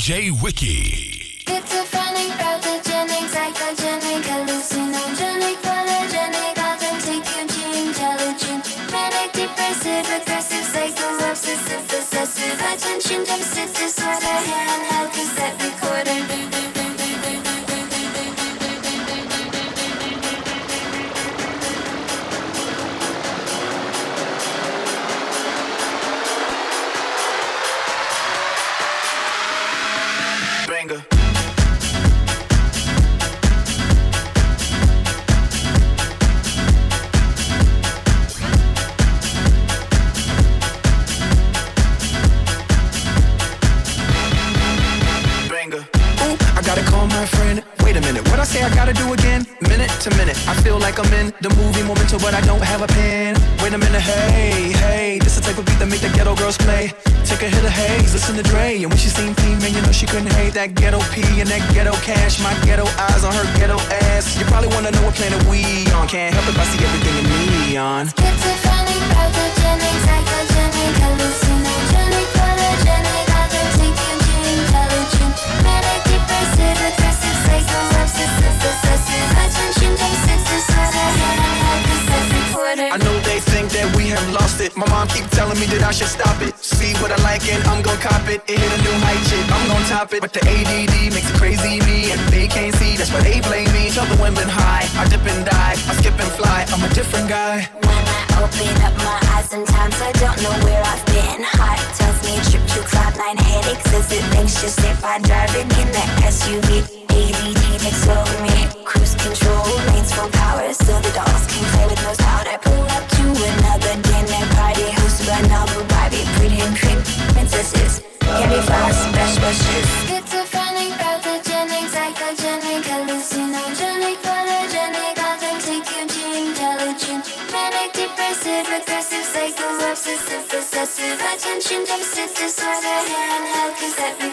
DJ Wiki. Schizophrenic, pathogenic, psychogenic, hallucinogenic, polygenic, authentic, manic, depressive, aggressive, psycho, obsessive, possessive, attention deficit disorder, handheld cassette recorder. Like I'm in the movie Memento, but I don't have a pen. Wait a minute, hey, hey, this the type of beat that make the ghetto girls play. Take a hit of haze, listen to Dre, and when she seen P, man, you know she couldn't hate that ghetto P and that ghetto cash. My ghetto eyes on her ghetto ass. You probably wanna know what planet we on. Can't help if I see everything in neon. Schizophrenic, pathogenic, psychogenic, hallucinogenic, polygenic, authentic, Eugene, intelligent, manic, depressive, aggressive, I know they think that we have lost it. My mom keep telling me that I should stop it. See what I like and I'm gon' cop it. It hit a new height, shit. I'm gon' top it. But the ADD makes it crazy me, and they can't see. That's why they blame me. Tell the women high. I dip and dive. I skip and fly. I'm a different guy. I open up my eyes, sometimes I don't know where I've been. Heart tells me trip to cloud9 headaches. Is it anxious if I driving in the SUV? ADD takes over me. Cruise control, lanes full power, so the dogs can play with no powder. Pull up to another dinner party, hosted by novel Barbie, pretty and cream princesses. Handheld cassette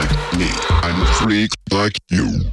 like me. I'm a freak like you.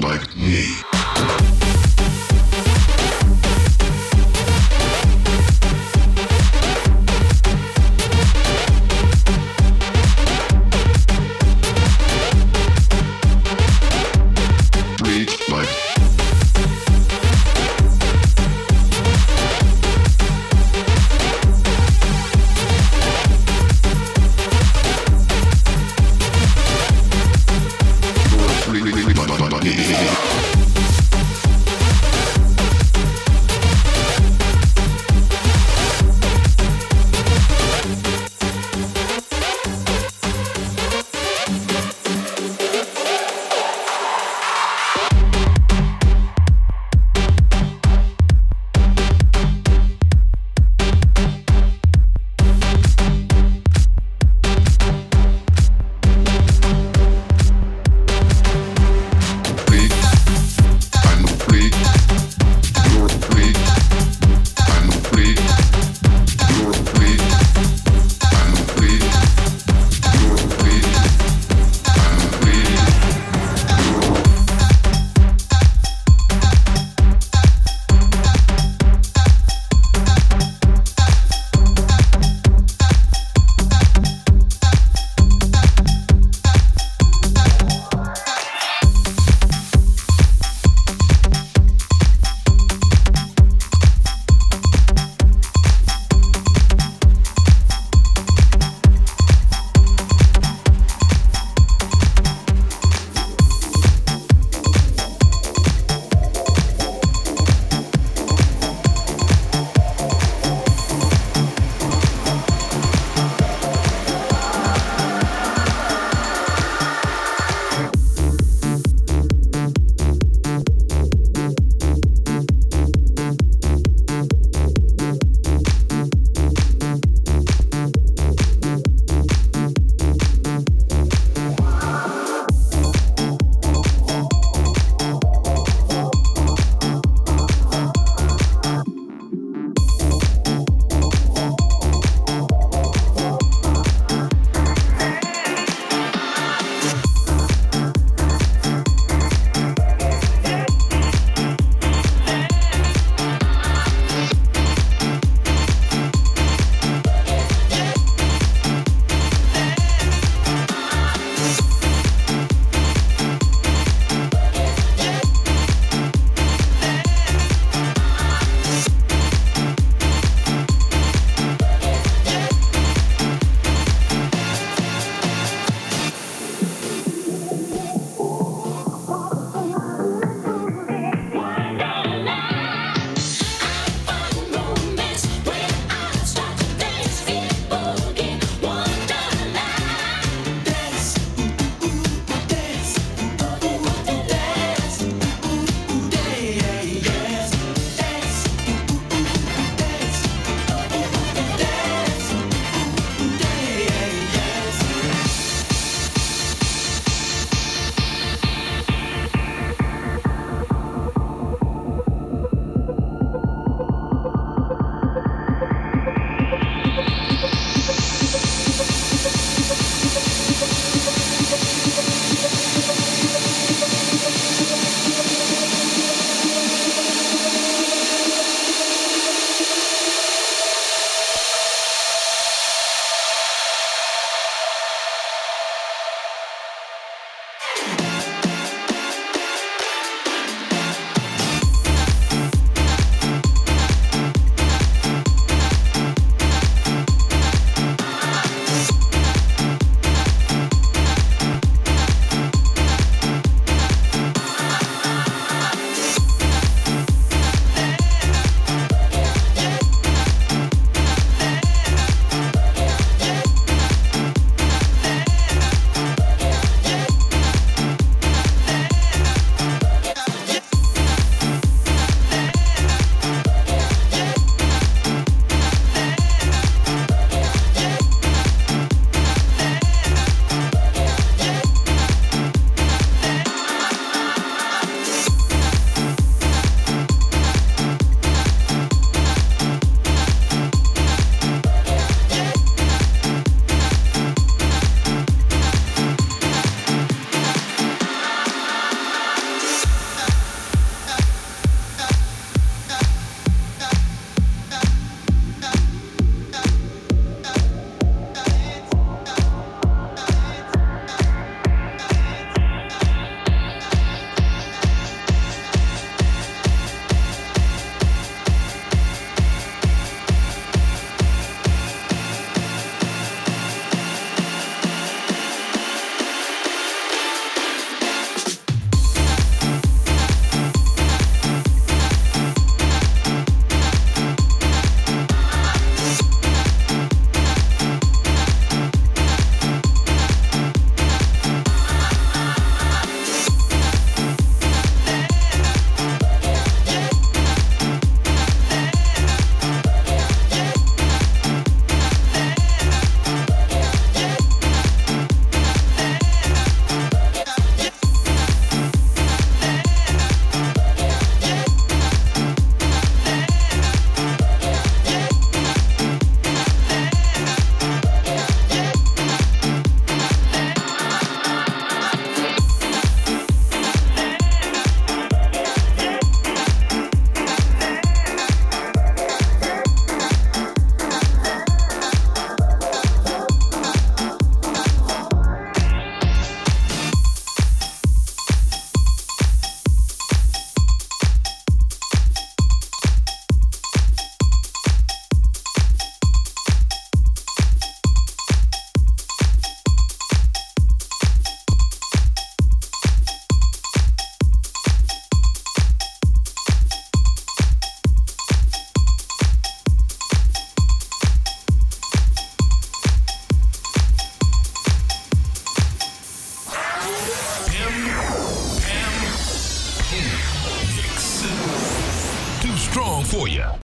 like me.